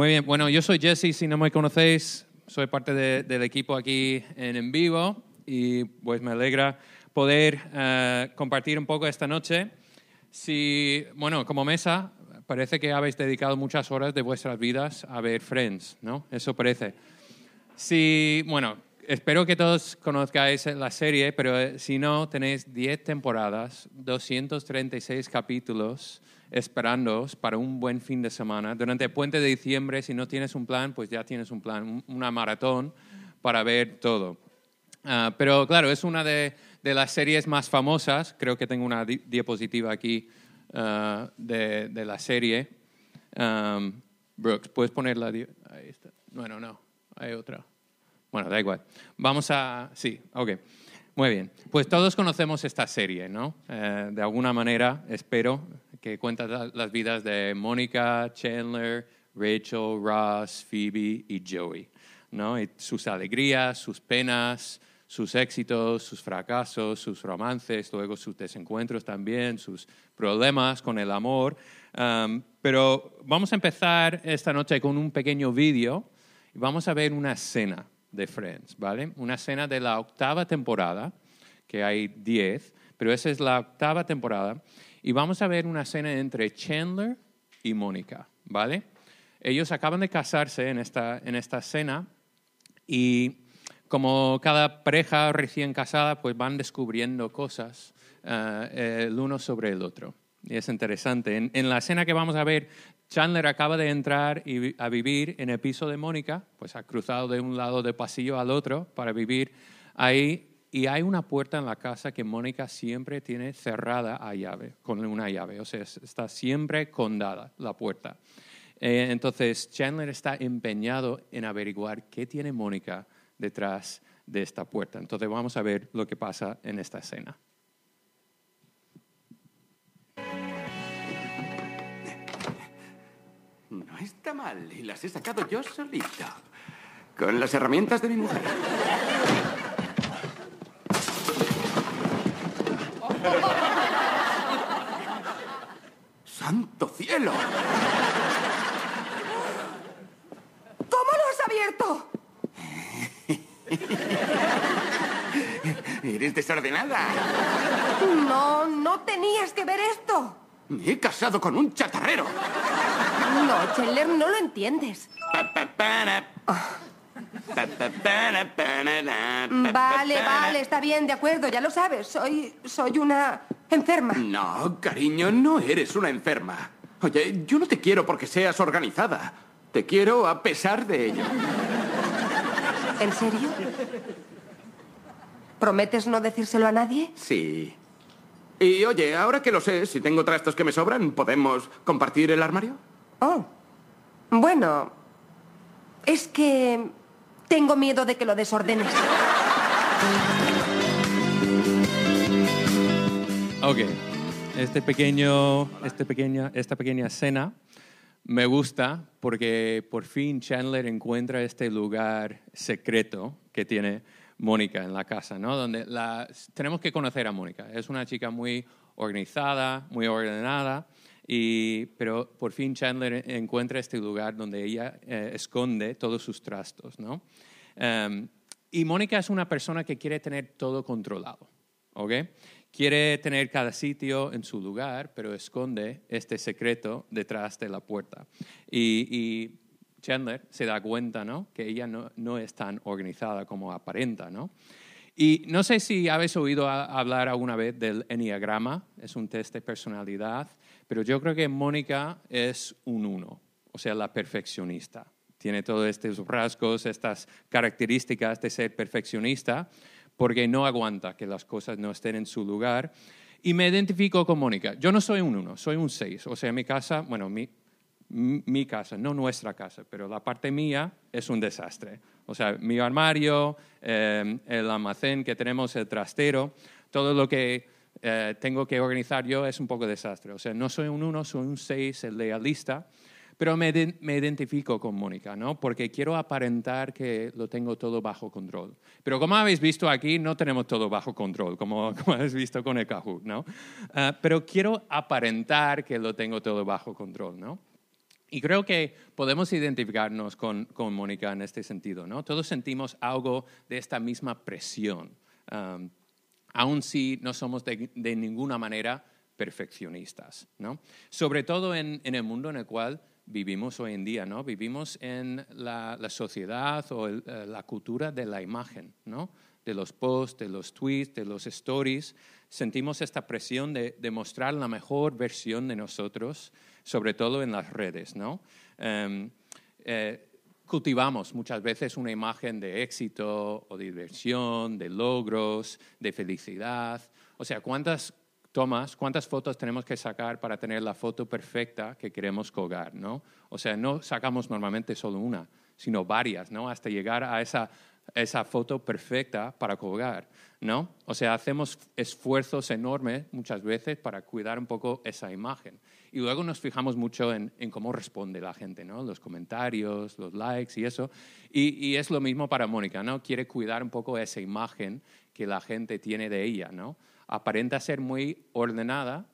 Muy bien, bueno, yo soy Jesse, si no me conocéis, soy parte de- del equipo aquí en En Vivo y pues me alegra poder eh, compartir un poco esta noche. Si, bueno, como mesa, parece que habéis dedicado muchas horas de vuestras vidas a ver Friends, ¿no? Eso parece. Si, bueno, espero que todos conozcáis la serie, pero eh, si no, tenéis 10 temporadas, 236 capítulos esperándoos para un buen fin de semana. Durante el puente de diciembre, si no tienes un plan, pues ya tienes un plan, un- una maratón para ver todo. Ah, pero claro, es una de, de las series más famosas. Creo que tengo una di- diapositiva aquí ah, de, de la serie. Brooks, ¿puedes poner la... di- Ahí está. Bueno, no, hay otra. Bueno, da igual. Vamos a... Sí, ok. Muy bien. Pues todos conocemos esta serie, ¿no? Eh, de alguna manera, espero, que cuenta la- las vidas de Mónica, Chandler, Rachel, Ross, Phoebe y Joey, ¿no? Sus alegrías, sus penas, sus éxitos, sus fracasos, sus romances, luego sus desencuentros también, sus problemas con el amor. Um, pero vamos a empezar esta noche con un pequeño vídeo y vamos a ver una escena de Friends, ¿vale? Una escena de la octava temporada, que hay diez, pero esa es la octava temporada, y vamos a ver una escena entre Chandler y Mónica, ¿vale? Ellos acaban de casarse en esta, en esta escena y como cada pareja recién casada, pues van descubriendo cosas eh, el uno sobre el otro. Y es interesante. En, en la escena que vamos a ver, Chandler acaba de entrar y a vivir en el piso de Mónica, pues ha cruzado de un lado del pasillo al otro para vivir ahí. Y hay una puerta en la casa que Mónica siempre tiene cerrada a llave, con una llave. O sea, es- está siempre condada la puerta. Eh, entonces, Chandler está empeñado en averiguar qué tiene Mónica detrás de esta puerta. Entonces, vamos a ver lo que pasa en esta escena. No está mal, y las he sacado yo solito. Con las herramientas de mi mujer. ¡Santo cielo! ¿Cómo lo has abierto? Eres desordenada. No, no tenías que ver esto. Me he casado con un chatarrero. No, Chandler, no lo entiendes. Vale, vale, está bien, de acuerdo, ya lo sabes. Soy, soy una enferma. No, cariño, no eres una enferma. Oye, yo no te quiero porque seas organizada. Te quiero a pesar de ello. ¿En serio? ¿Prometes no decírselo a nadie? Sí. Y oye, ahora que lo sé, si tengo trastos que me sobran, ¿podemos compartir el armario? Oh. Bueno, es que tengo miedo de que lo desordenes. Ok, este pequeño, este pequeña, esta pequeña escena me gusta porque por fin Chandler encuentra este lugar secreto que tiene Mónica en la casa, ¿no? Donde la, tenemos que conocer a Mónica. Es una chica muy organizada, muy ordenada, y, pero por fin Chandler encuentra este lugar donde ella eh, esconde todos sus trastos, ¿no? Em, y Mónica es una persona que quiere tener todo controlado. ¿ok? Quiere tener cada sitio en su lugar, pero esconde este secreto detrás de la puerta. Y, y Chandler se da cuenta, ¿no? Que ella no, no es tan organizada como aparenta, ¿no? Y no sé si habéis oído hablar alguna vez del enneagrama, es un test de personalidad, pero yo creo que Mónica es un uno, o sea, la perfeccionista. Tiene todos estos rasgos, estas características de ser perfeccionista, porque no aguanta que las cosas no estén en su lugar. Y me identifico con Mónica. Yo no soy un uno, soy un seis. O sea, mi casa, bueno, mi, mi casa, no nuestra casa, pero la parte mía es un desastre. O sea, mi armario, eh, el almacén que tenemos, el trastero, todo lo que eh, tengo que organizar yo es un poco desastre. O sea, no soy un uno, soy un seis, el lealista. Pero me, iden- me identifico con Mónica, ¿no? Porque quiero aparentar que lo tengo todo bajo control. Pero como habéis visto aquí, no tenemos todo bajo control, como, como habéis visto con el Kahoot, ¿no? Ah, pero quiero aparentar que lo tengo todo bajo control, ¿no? Y creo que podemos identificarnos con, con Mónica en este sentido, ¿no? Todos sentimos algo de esta misma presión, um, aun si no somos de, ninguna manera perfeccionistas, ¿no? Sobre todo en, el mundo en el cual vivimos hoy en día, ¿no? Vivimos en la, sociedad o eh, la cultura de la imagen, ¿no? De los posts, de los tweets, de los stories. Sentimos esta presión de, mostrar la mejor versión de nosotros, sobre todo en las redes, ¿no? Um, eh, cultivamos muchas veces una imagen de éxito o diversión, de logros, de felicidad. O sea, ¿cuántas tomas, cuántas fotos tenemos que sacar para tener la foto perfecta que queremos colgar, ¿no? O sea, no sacamos normalmente solo una, sino varias, ¿no? Hasta llegar a esa, esa foto perfecta para colgar, ¿no? O sea, hacemos esfuerzos enormes muchas veces para cuidar un poco esa imagen. Y luego nos fijamos mucho en, en cómo responde la gente, ¿no? Los comentarios, los likes y eso. Y, y, es lo mismo para Mónica, ¿no? Quiere cuidar un poco esa imagen que la gente tiene de ella, ¿no? Aparenta ser muy ordenada,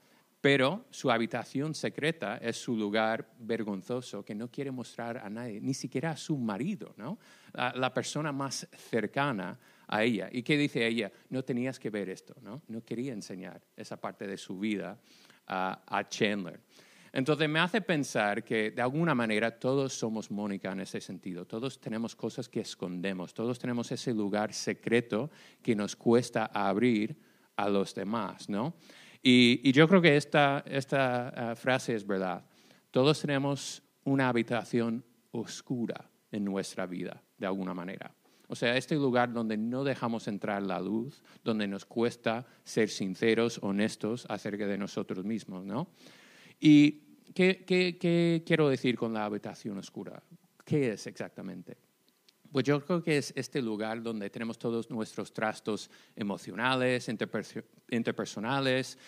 pero su habitación secreta es su lugar vergonzoso que no quiere mostrar a nadie, ni siquiera a su marido, ¿no? La, persona más cercana a ella. ¿Y qué dice ella? No tenías que ver esto, ¿no? No quería enseñar esa parte de su vida a, a Chandler. Entonces me hace pensar que de alguna manera todos somos Mónica en ese sentido, todos tenemos cosas que escondemos, todos tenemos ese lugar secreto que nos cuesta abrir a los demás, ¿no? Y, y yo creo que esta, esta uh, frase es verdad. Todos tenemos una habitación oscura en nuestra vida, de alguna manera. O sea, este lugar donde no dejamos entrar la luz, donde nos cuesta ser sinceros, honestos acerca de nosotros mismos, ¿no? Y ¿qué, qué, qué quiero decir con la habitación oscura? ¿Qué es exactamente? Pues yo creo que es este lugar donde tenemos todos nuestros trastos emocionales, interpersonales,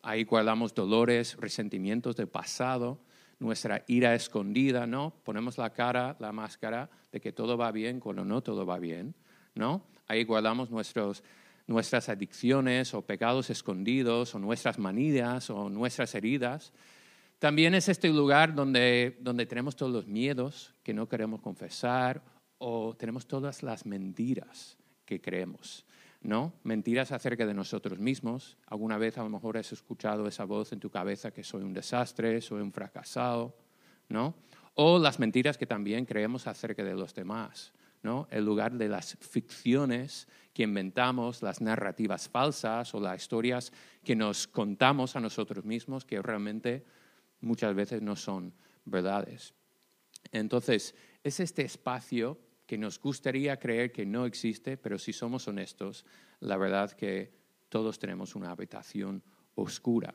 ahí guardamos dolores, resentimientos del pasado, nuestra ira escondida, ¿no? Ponemos la cara, la máscara de que todo va bien cuando no todo va bien, ¿no? Ahí guardamos nuestros, nuestras adicciones o pecados escondidos o nuestras manías o nuestras heridas. También es este lugar donde, donde tenemos todos los miedos que no queremos confesar o tenemos todas las mentiras que creemos. ¿no? Mentiras acerca de nosotros mismos. Alguna vez a lo mejor has escuchado esa voz en tu cabeza que soy un desastre, soy un fracasado, ¿no? O las mentiras que también creemos acerca de los demás, ¿no? El lugar de las ficciones que inventamos, las narrativas falsas o las historias que nos contamos a nosotros mismos que realmente muchas veces no son verdades. Entonces, es este espacio que nos gustaría creer que no existe, pero si somos honestos, la verdad que todos tenemos una habitación oscura.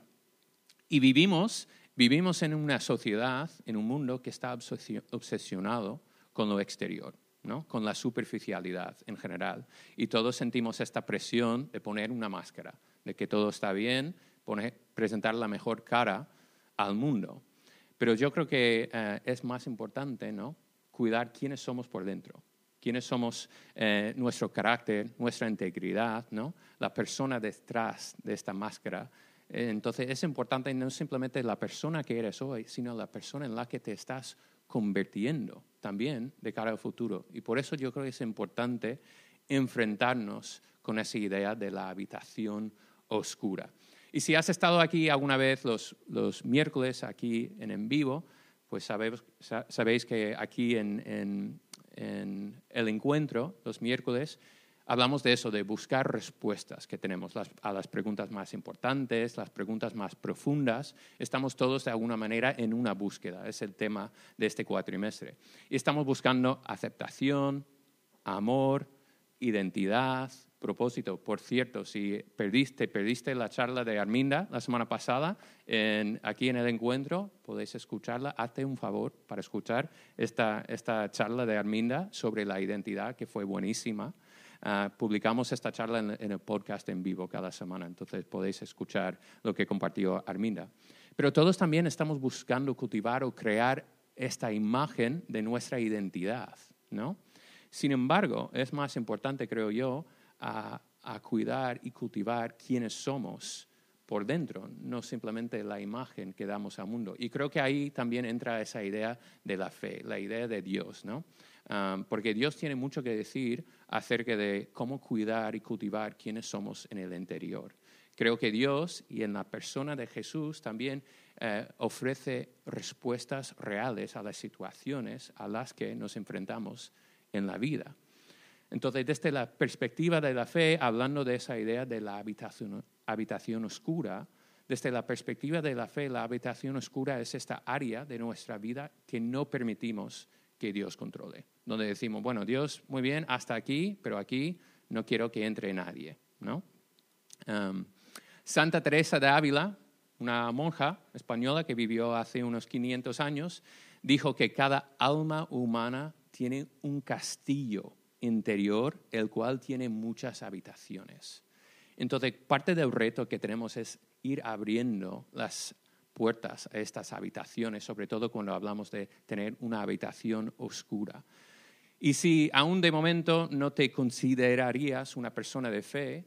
Y vivimos, vivimos en una sociedad, en un mundo que está obsesionado con lo exterior, ¿no? con la superficialidad en general. Y todos sentimos esta presión de poner una máscara, de que todo está bien, poner, presentar la mejor cara al mundo. Pero yo creo que eh, es más importante ¿no? Cuidar quiénes somos por dentro, quiénes somos, eh, nuestro carácter, nuestra integridad, ¿no? la persona detrás de esta máscara. Entonces es importante no simplemente la persona que eres hoy, sino la persona en la que te estás convirtiendo también de cara al futuro. Y por eso yo creo que es importante enfrentarnos con esa idea de la habitación oscura. Y si has estado aquí alguna vez los, los miércoles, aquí en en vivo, pues sabéis, sabéis que aquí en, el encuentro, los miércoles, hablamos de eso, de buscar respuestas que tenemos a las preguntas más importantes, las preguntas más profundas. Estamos todos de alguna manera en una búsqueda, es el tema de este cuatrimestre. Y estamos buscando aceptación, amor, identidad, propósito, por cierto, si perdiste, perdiste la charla de Arminda la semana pasada, en, aquí en el encuentro, podéis escucharla. Hazte un favor para escuchar esta, esta charla de Arminda sobre la identidad, que fue buenísima. Uh, publicamos esta charla en, en, el podcast en vivo cada semana, entonces podéis escuchar lo que compartió Arminda. Pero todos también estamos buscando cultivar o crear esta imagen de nuestra identidad, ¿no? Sin embargo, es más importante, creo yo, a, cuidar y cultivar quiénes somos por dentro, no simplemente la imagen que damos al mundo. Y creo que ahí también entra esa idea de la fe, la idea de Dios, ¿no? Um, porque Dios tiene mucho que decir acerca de cómo cuidar y cultivar quienes somos en el interior. Creo que Dios y en la persona de Jesús también eh, ofrece respuestas reales a las situaciones a las que nos enfrentamos en la vida. Entonces, desde la perspectiva de la fe, hablando de esa idea de la habitación, oscura, desde la perspectiva de la fe, la habitación oscura es esta área de nuestra vida que no permitimos que Dios controle. Donde decimos, bueno, Dios, muy bien, hasta aquí, pero aquí no quiero que entre nadie. ¿no? Um, Santa Teresa de Ávila, una monja española que vivió hace unos 500 años, dijo que cada alma humana tiene un castillo interior, el cual tiene muchas habitaciones. Entonces, parte del reto que tenemos es ir abriendo las puertas a estas habitaciones, sobre todo cuando hablamos de tener una habitación oscura. Y si aún de momento no te considerarías una persona de fe,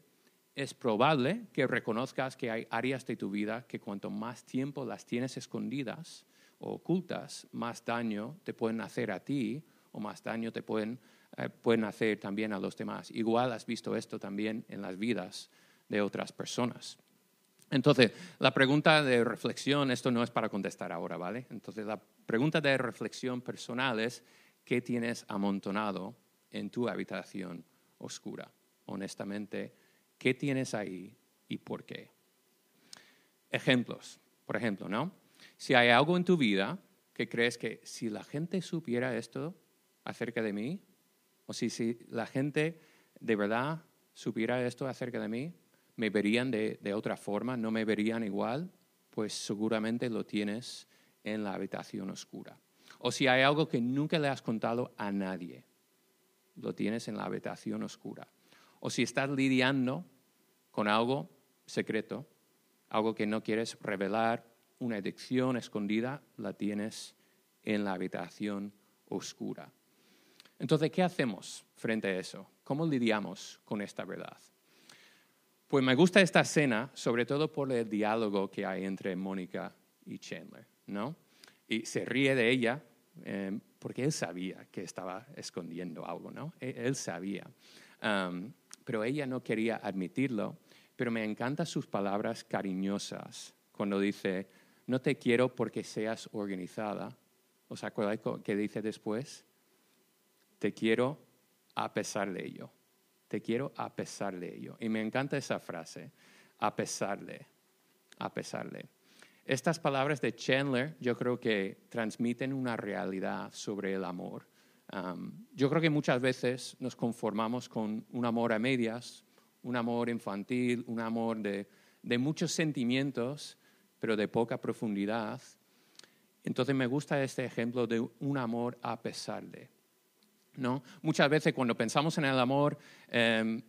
es probable que reconozcas que hay áreas de tu vida que cuanto más tiempo las tienes escondidas o ocultas, más daño te pueden hacer a ti o más daño te pueden eh, pueden hacer también a los demás. Igual has visto esto también en las vidas de otras personas. Entonces, la pregunta de reflexión, esto no es para contestar ahora, ¿vale? Entonces, la pregunta de reflexión personal es, ¿qué tienes amontonado en tu habitación oscura? Honestamente, ¿qué tienes ahí y por qué? Ejemplos, por ejemplo, ¿no? Si hay algo en tu vida que crees que si la gente supiera esto acerca de mí, o si, si la gente de verdad supiera esto acerca de mí, me verían de, de otra forma, no me verían igual, pues seguramente lo tienes en la habitación oscura. O si hay algo que nunca le has contado a nadie, lo tienes en la habitación oscura. O si estás lidiando con algo secreto, algo que no quieres revelar, una adicción escondida, la tienes en la habitación oscura. Entonces, ¿qué hacemos frente a eso? ¿Cómo lidiamos con esta verdad? Pues me gusta esta escena, sobre todo por el diálogo que hay entre Mónica y Chandler, ¿no? Y se ríe de ella eh, porque él sabía que estaba escondiendo algo, ¿no? E-, él, sabía. Um, pero ella no quería admitirlo, pero me encantan sus palabras cariñosas cuando dice, no te quiero porque seas organizada. ¿Os acordáis qué dice después? Te quiero a pesar de ello. Te quiero a pesar de ello. Y me encanta esa frase, a pesar de, a pesar de. Estas palabras de Chandler yo creo que transmiten una realidad sobre el amor. yo creo que muchas veces nos conformamos con un amor a medias, un amor infantil, un amor de, de muchos sentimientos, pero de poca profundidad. Entonces me gusta este ejemplo de un amor a pesar de. ¿No? Muchas veces cuando pensamos en el amor, em,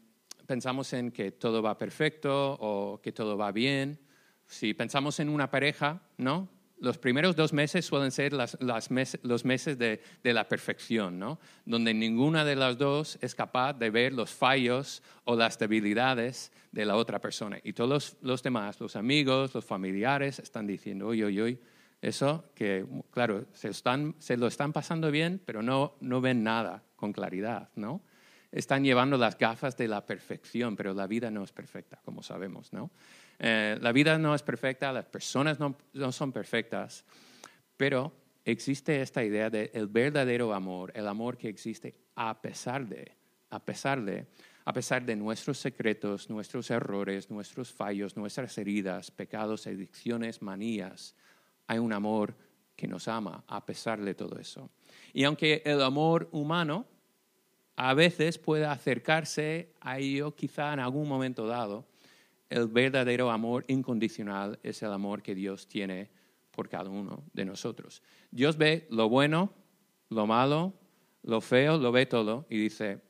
pensamos en que todo va perfecto o que todo va bien. Si pensamos en una pareja, ¿no? Los primeros dos meses suelen ser los meses de, la perfección, ¿no? donde ninguna de las dos es capaz de ver los fallos o las debilidades de la otra persona. Y todos los, los demás, los amigos, los familiares, están diciendo, oye, oye, oye, eso que, claro, se, lo están pasando bien, pero no, ven nada con claridad, ¿no? Están llevando las gafas de la perfección, pero la vida no es perfecta, como sabemos, ¿no? Eh, la vida no es perfecta, las personas no, son perfectas, pero existe esta idea del verdadero amor, el amor que existe a pesar de, a pesar de, a pesar de nuestros secretos, nuestros errores, nuestros fallos, nuestras heridas, pecados, adicciones, manías, hay un amor que nos ama a pesar de todo eso. Y aunque el amor humano a veces puede acercarse a ello quizá en algún momento dado, el verdadero amor incondicional es el amor que Dios tiene por cada uno de nosotros. Dios ve lo bueno, lo malo, lo feo, lo ve todo y dice,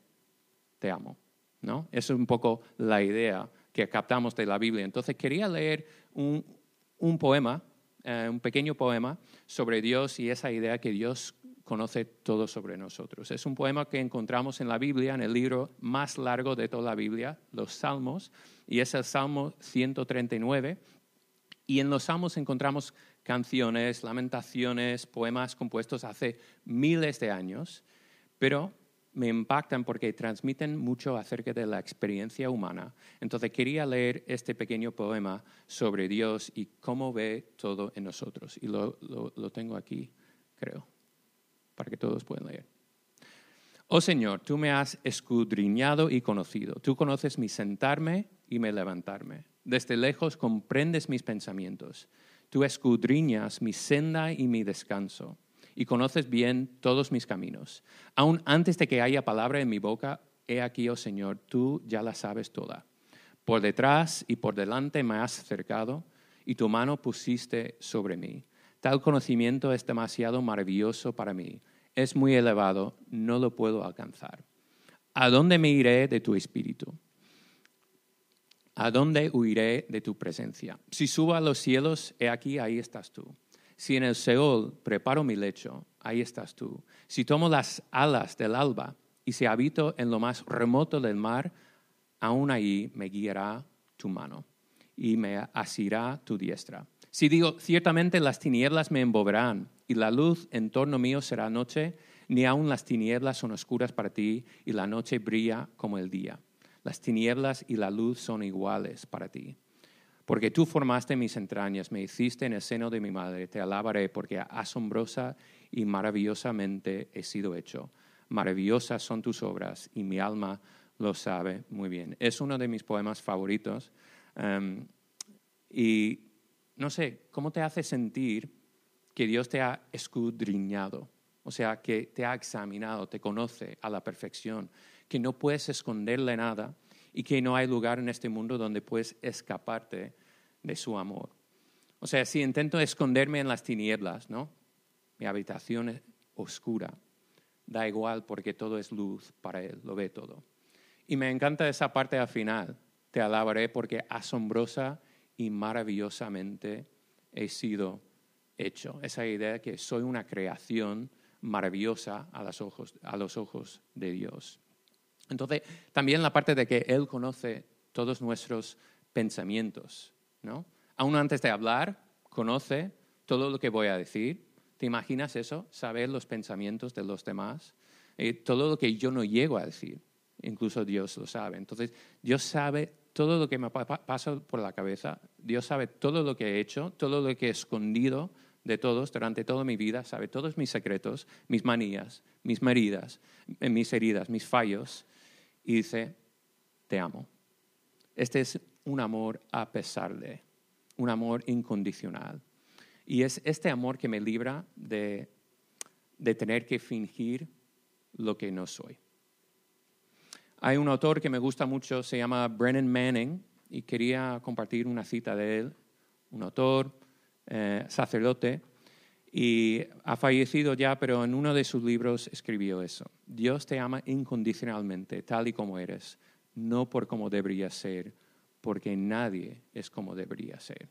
te amo. ¿No? Esa es un poco la idea que captamos de la Biblia. Entonces quería leer un poema eh, un pequeño poema sobre Dios y esa idea que Dios conoce todo sobre nosotros. Es un poema que encontramos en la Biblia, en el libro más largo de toda la Biblia, los Salmos, y es el Salmo 139, Y en los salmos encontramos canciones, lamentaciones, poemas compuestos hace miles de años, pero me impactan porque transmiten mucho acerca de la experiencia humana. Entonces quería leer este pequeño poema sobre Dios y cómo ve todo en nosotros. Y lo, lo tengo aquí, creo, para que todos puedan leer. Oh Señor, tú me has escudriñado y conocido. Tú conoces mi sentarme y mi levantarme. Desde lejos comprendes mis pensamientos. Tú escudriñas mi senda y mi descanso y conoces bien todos mis caminos. Aún antes de que haya palabra en mi boca, he aquí, oh Señor, tú ya la sabes toda. Por detrás y por delante me has cercado y tu mano pusiste sobre mí. Tal conocimiento es demasiado maravilloso para mí. Es muy elevado, no lo puedo alcanzar. ¿A dónde me iré de tu espíritu? ¿A dónde huiré de tu presencia? Si subo a los cielos, he aquí, ahí estás tú. Si en el Seol preparo mi lecho, ahí estás tú. Si tomo las alas del alba y si habito en lo más remoto del mar, aún ahí me guiará tu mano y me asirá tu diestra. Si digo, ciertamente las tinieblas me envolverán y la luz en torno mío será noche, ni aun las tinieblas son oscuras para ti y la noche brilla como el día. Las tinieblas y la luz son iguales para ti. Porque tú formaste mis entrañas, me hiciste en el seno de mi madre. Te alabaré porque asombrosa y maravillosamente he sido hecho. Maravillosas son tus obras y mi alma lo sabe muy bien. Es uno de mis poemas favoritos. Em, y no sé, ¿cómo te hace sentir que Dios te ha escudriñado? O sea, que te ha examinado, te conoce a la perfección, que no puedes esconderle nada y que no hay lugar en este mundo donde puedes escaparte de su amor. O sea, si intento esconderme en las tinieblas, ¿no? Mi habitación es oscura. Da igual porque todo es luz para Él, lo ve todo. Y me encanta esa parte al final. Te alabaré porque asombrosa y maravillosamente he sido hecho. Esa idea de que soy una creación maravillosa a los ojos, a los ojos de Dios. Entonces, también la parte de que Él conoce todos nuestros pensamientos, ¿no? Aún antes de hablar, conoce todo lo que voy a decir. ¿Te imaginas eso? Saber los pensamientos de los demás. Eh, todo lo que yo no llego a decir, incluso Dios lo sabe. Entonces, Dios sabe todo lo que me pasa por la cabeza. Dios sabe todo lo que he hecho, todo lo que he escondido de todos durante toda mi vida, sabe todos mis secretos, mis manías, mis heridas, eh, mis heridas, mis fallos y dice, te amo. Este es un amor a pesar de, un amor incondicional. Y es este amor que me libra de, de tener que fingir lo que no soy. Hay un autor que me gusta mucho, se llama Brennan Manning, y quería compartir una cita de él, un autor, eh, sacerdote, y ha fallecido ya, pero en uno de sus libros escribió eso. Dios te ama incondicionalmente, tal y como eres, no por como debería ser, porque nadie es como debería ser.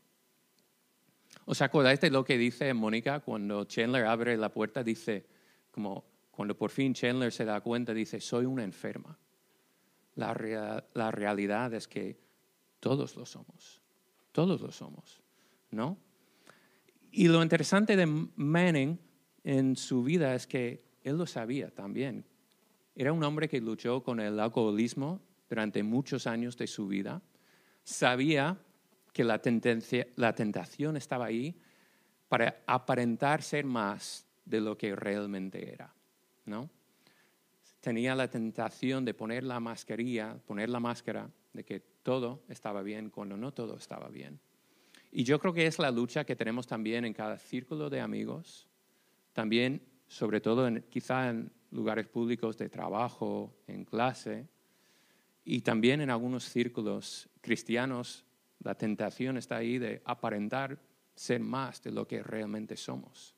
¿Os acordáis de lo que dice Mónica cuando Chandler abre la puerta? Dice, como cuando por fin Chandler se da cuenta, dice, soy una enferma. La, la realidad es que todos lo somos, todos lo somos, ¿no? Y lo interesante de Manning en su vida es que él lo sabía también. Era un hombre que luchó con el alcoholismo durante muchos años de su vida. Sabía que la, tentación estaba ahí para aparentar ser más de lo que realmente era. ¿no? Tenía la tentación de poner la mascarilla, poner la máscara de que todo estaba bien cuando no todo estaba bien. Y yo creo que es la lucha que tenemos también en cada círculo de amigos, también, sobre todo, quizá en lugares públicos de trabajo, en clase, y también en algunos círculos cristianos, la tentación está ahí de aparentar ser más de lo que realmente somos.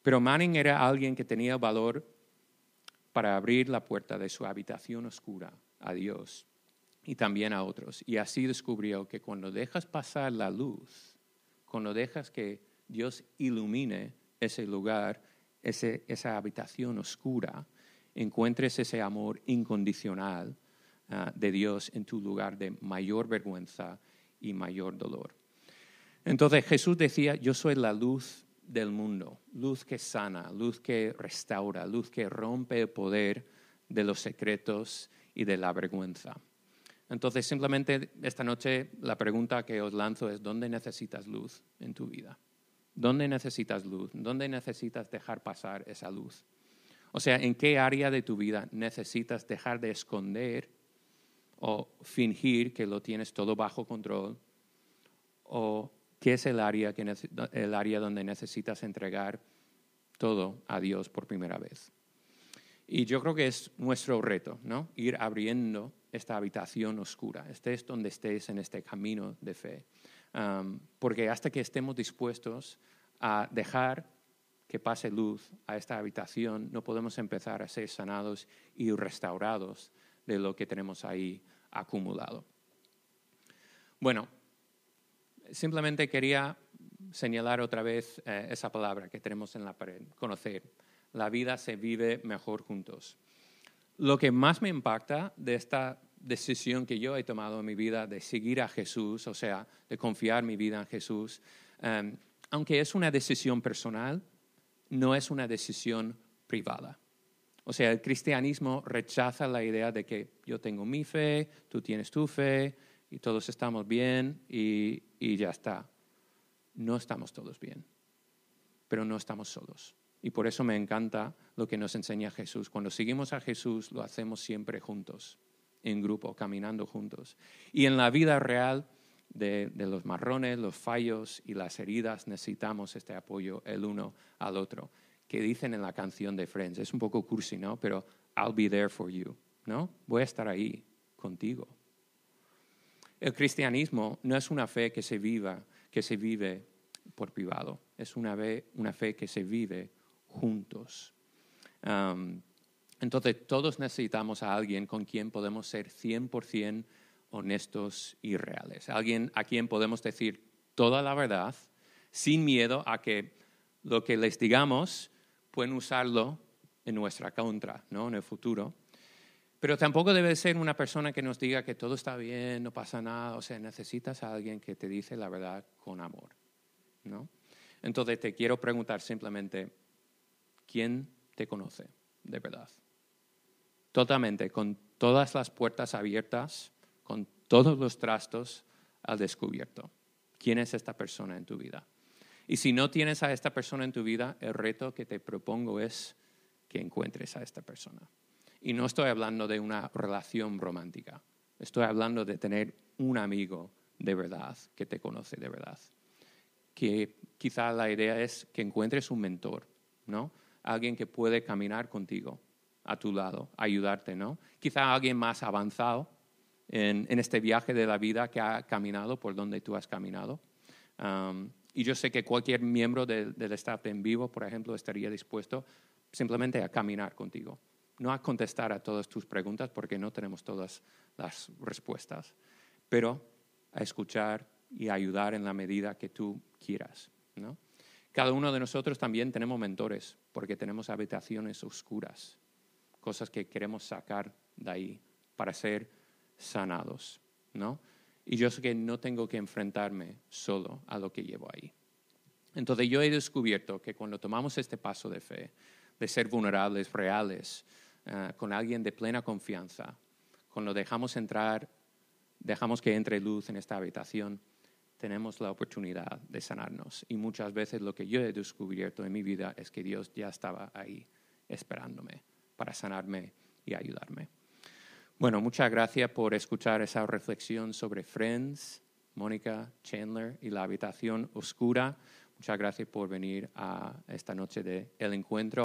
Pero Manning era alguien que tenía valor para abrir la puerta de su habitación oscura a Dios y también a otros. Y así descubrió que cuando dejas pasar la luz, cuando dejas que Dios ilumine ese lugar, esa habitación oscura, encuentres ese amor incondicional ah, de Dios en tu lugar de mayor vergüenza y mayor dolor. Entonces Jesús decía, yo soy la luz del mundo, luz que sana, luz que restaura, luz que rompe el poder de los secretos y de la vergüenza. Entonces, simplemente esta noche la pregunta que os lanzo es, ¿dónde necesitas luz en tu vida? ¿Dónde necesitas luz? ¿Dónde necesitas dejar pasar esa luz? O sea, ¿en qué área de tu vida necesitas dejar de esconder o fingir que lo tienes todo bajo control? ¿O qué es el área, que, el área donde necesitas entregar todo a Dios por primera vez? Y yo creo que es nuestro reto, ¿no? Ir abriendo esta habitación oscura, estés donde estés en este camino de fe. porque hasta que estemos dispuestos a dejar que pase luz a esta habitación, no podemos empezar a ser sanados y restaurados de lo que tenemos ahí acumulado. Bueno, simplemente quería señalar otra vez eh, esa palabra que tenemos en la pared, conocer. La vida se vive mejor juntos. Lo que más me impacta de esta decisión que yo he tomado en mi vida de seguir a Jesús, o sea, de confiar mi vida en Jesús, em, aunque es una decisión personal, no es una decisión privada. O sea, el cristianismo rechaza la idea de que yo tengo mi fe, tú tienes tu fe y todos estamos bien y, y ya está. No estamos todos bien, pero no estamos solos. Y por eso me encanta lo que nos enseña Jesús. Cuando seguimos a Jesús, lo hacemos siempre juntos, en grupo, caminando juntos. Y en la vida real de, los marrones, los fallos y las heridas, necesitamos este apoyo el uno al otro. Que dicen en la canción de Friends, es un poco cursi, ¿no? Pero I'll be there for you, ¿no? Voy a estar ahí contigo. El cristianismo no es una fe que se viva, que se vive por privado, es una, una fe que se vive juntos. entonces, todos necesitamos a alguien con quien podemos ser 100% honestos y reales. Alguien a quien podemos decir toda la verdad sin miedo a que lo que les digamos pueden usarlo en nuestra contra, ¿no? en el futuro. Pero tampoco debe ser una persona que nos diga que todo está bien, no pasa nada. O sea, necesitas a alguien que te dice la verdad con amor. ¿no? Entonces te quiero preguntar simplemente, ¿quién te conoce de verdad? Totalmente, con todas las puertas abiertas, con todos los trastos al descubierto. ¿Quién es esta persona en tu vida? Y si no tienes a esta persona en tu vida, el reto que te propongo es que encuentres a esta persona. Y no estoy hablando de una relación romántica, estoy hablando de tener un amigo de verdad que te conoce de verdad. Que quizá la idea es que encuentres un mentor, ¿no? Alguien que puede caminar contigo a tu lado, ayudarte, ¿no? Quizá alguien más avanzado en, este viaje de la vida que ha caminado por donde tú has caminado. Y yo sé que cualquier miembro del staff en vivo, por ejemplo, estaría dispuesto simplemente a caminar contigo. No a contestar a todas tus preguntas porque no tenemos todas las respuestas, pero a escuchar y ayudar en la medida que tú quieras. ¿no? Cada uno de nosotros también tenemos mentores porque tenemos habitaciones oscuras, cosas que queremos sacar de ahí para ser sanados, ¿no? Y yo sé que no tengo que enfrentarme solo a lo que llevo ahí. Entonces yo he descubierto que cuando tomamos este paso de fe, de ser vulnerables, reales, eh, con alguien de plena confianza, cuando dejamos entrar, dejamos que entre luz en esta habitación, tenemos la oportunidad de sanarnos. Y muchas veces lo que yo he descubierto en mi vida es que Dios ya estaba ahí esperándome para sanarme y ayudarme. Bueno, muchas gracias por escuchar esa reflexión sobre Friends, Mónica, Chandler y la habitación oscura. Muchas gracias por venir a esta noche de El Encuentro.